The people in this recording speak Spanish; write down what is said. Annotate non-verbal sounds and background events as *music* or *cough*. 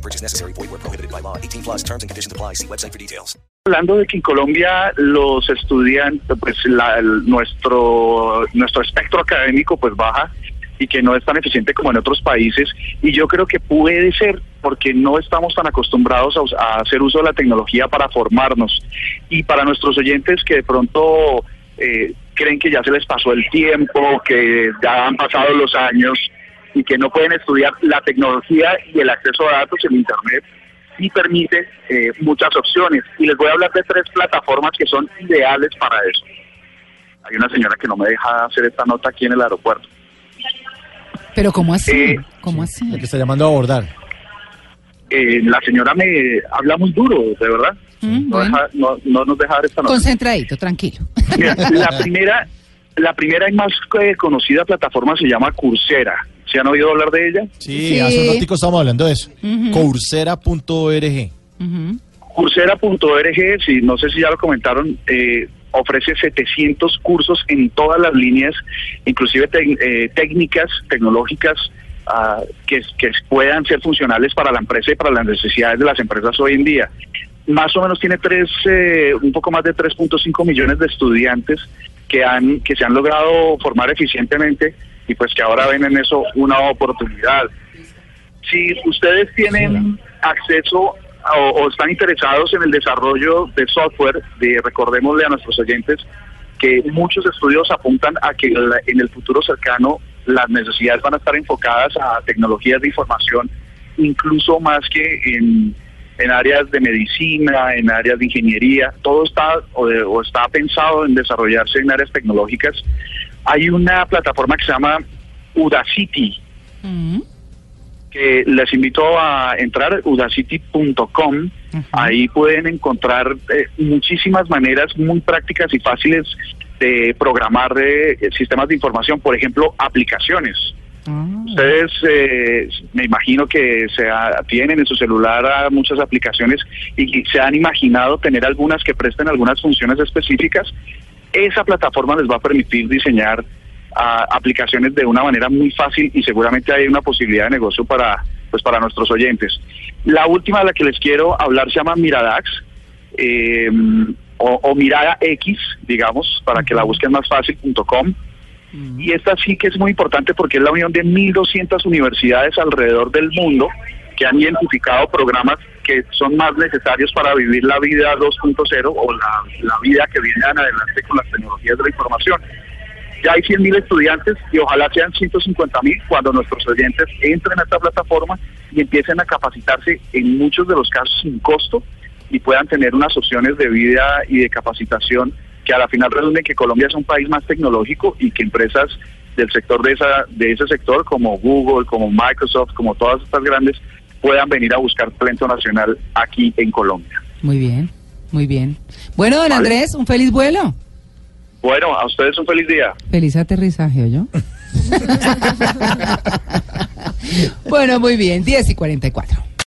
No purchase necessary. Void where prohibited by law. 18 plus terms and conditions apply. See website for details. Hablando de que en Colombia los estudiantes, pues la- el- nuestro, nuestro espectro académico pues baja y que no es tan eficiente como en otros países. Y yo creo que puede ser porque no estamos tan acostumbrados a, a hacer uso de la tecnología para formarnos. Y para nuestros oyentes que de pronto eh, creen que ya se les pasó el tiempo, que ya han pasado los años y que no pueden estudiar la tecnología y el acceso a datos en Internet y permite eh, muchas opciones. Y les voy a hablar de tres plataformas que son ideales para eso. Hay una señora que no me deja hacer esta nota aquí en el aeropuerto. Pero ¿cómo así? Eh, ¿Cómo así? El que está llamando a abordar. Eh, la señora me habla muy duro, de verdad. Mm, No, bueno. deja- no, no nos deja dar esta nota. Concentradito, tranquilo. Mira, la primera, la primera y más eh, conocida plataforma se llama Coursera. ¿Se han oído hablar de ella? Sí, Sí. hace un ratico estamos hablando de eso. Ujú. Coursera.org. Ujú. Coursera.org, si no sé si ya lo comentaron, eh, ofrece 700 cursos en todas las líneas, inclusive tec- eh, técnicas tecnológicas ah, que, que puedan ser funcionales para la empresa y para las necesidades de las empresas hoy en día. Más o menos tiene tres, eh, un poco más de 3.5 millones de estudiantes que han que se han logrado formar eficientemente y pues que ahora ven en eso una oportunidad. Si ustedes tienen acceso o, o están interesados en el desarrollo de software, de, recordémosle a nuestros oyentes que muchos estudios apuntan a que la- en el futuro cercano las necesidades van a estar enfocadas a tecnologías de información, incluso más que en, en áreas de medicina, en áreas de ingeniería, todo está o, de- o está pensado en desarrollarse en áreas tecnológicas. Hay una plataforma que se llama Udacity, Mm. que les invito a entrar udacity.com. Ahí pueden encontrar eh, muchísimas maneras muy prácticas y fáciles de programar eh, sistemas de información, por ejemplo, aplicaciones. Ustedes eh, me imagino que se ha- tienen en su celular ah, muchas aplicaciones y se han imaginado tener algunas que presten algunas funciones específicas. Esa plataforma les va a permitir diseñar ah, aplicaciones de una manera muy fácil y seguramente hay una posibilidad de negocio para pues para nuestros oyentes. La última de la que les quiero hablar se llama Miradax eh, o, o Mirada X, digamos, para que la busquen más fácil.com. Y esta sí que es muy importante porque es la unión de 1.200 universidades alrededor del mundo que han identificado programas que son más necesarios para vivir la vida 2.0 o la, vida que viene adelante con las tecnologías de la información. Ya hay 100.000 estudiantes y ojalá sean 150.000 cuando nuestros oyentes entren a esta plataforma y empiecen a capacitarse en muchos de los casos sin costo y puedan tener unas opciones de vida y de capacitación que a la final redunden que Colombia es un país más tecnológico y que empresas del sector de esa de ese sector como Google, como Microsoft, como todas estas grandes puedan venir a buscar talento nacional aquí en Colombia. Muy bien, muy bien. Bueno, don Vale. Andrés, un feliz vuelo. Bueno, a ustedes un feliz día. Feliz aterrizaje, yo. *laughs* *laughs* bueno, muy bien, 10 y 44.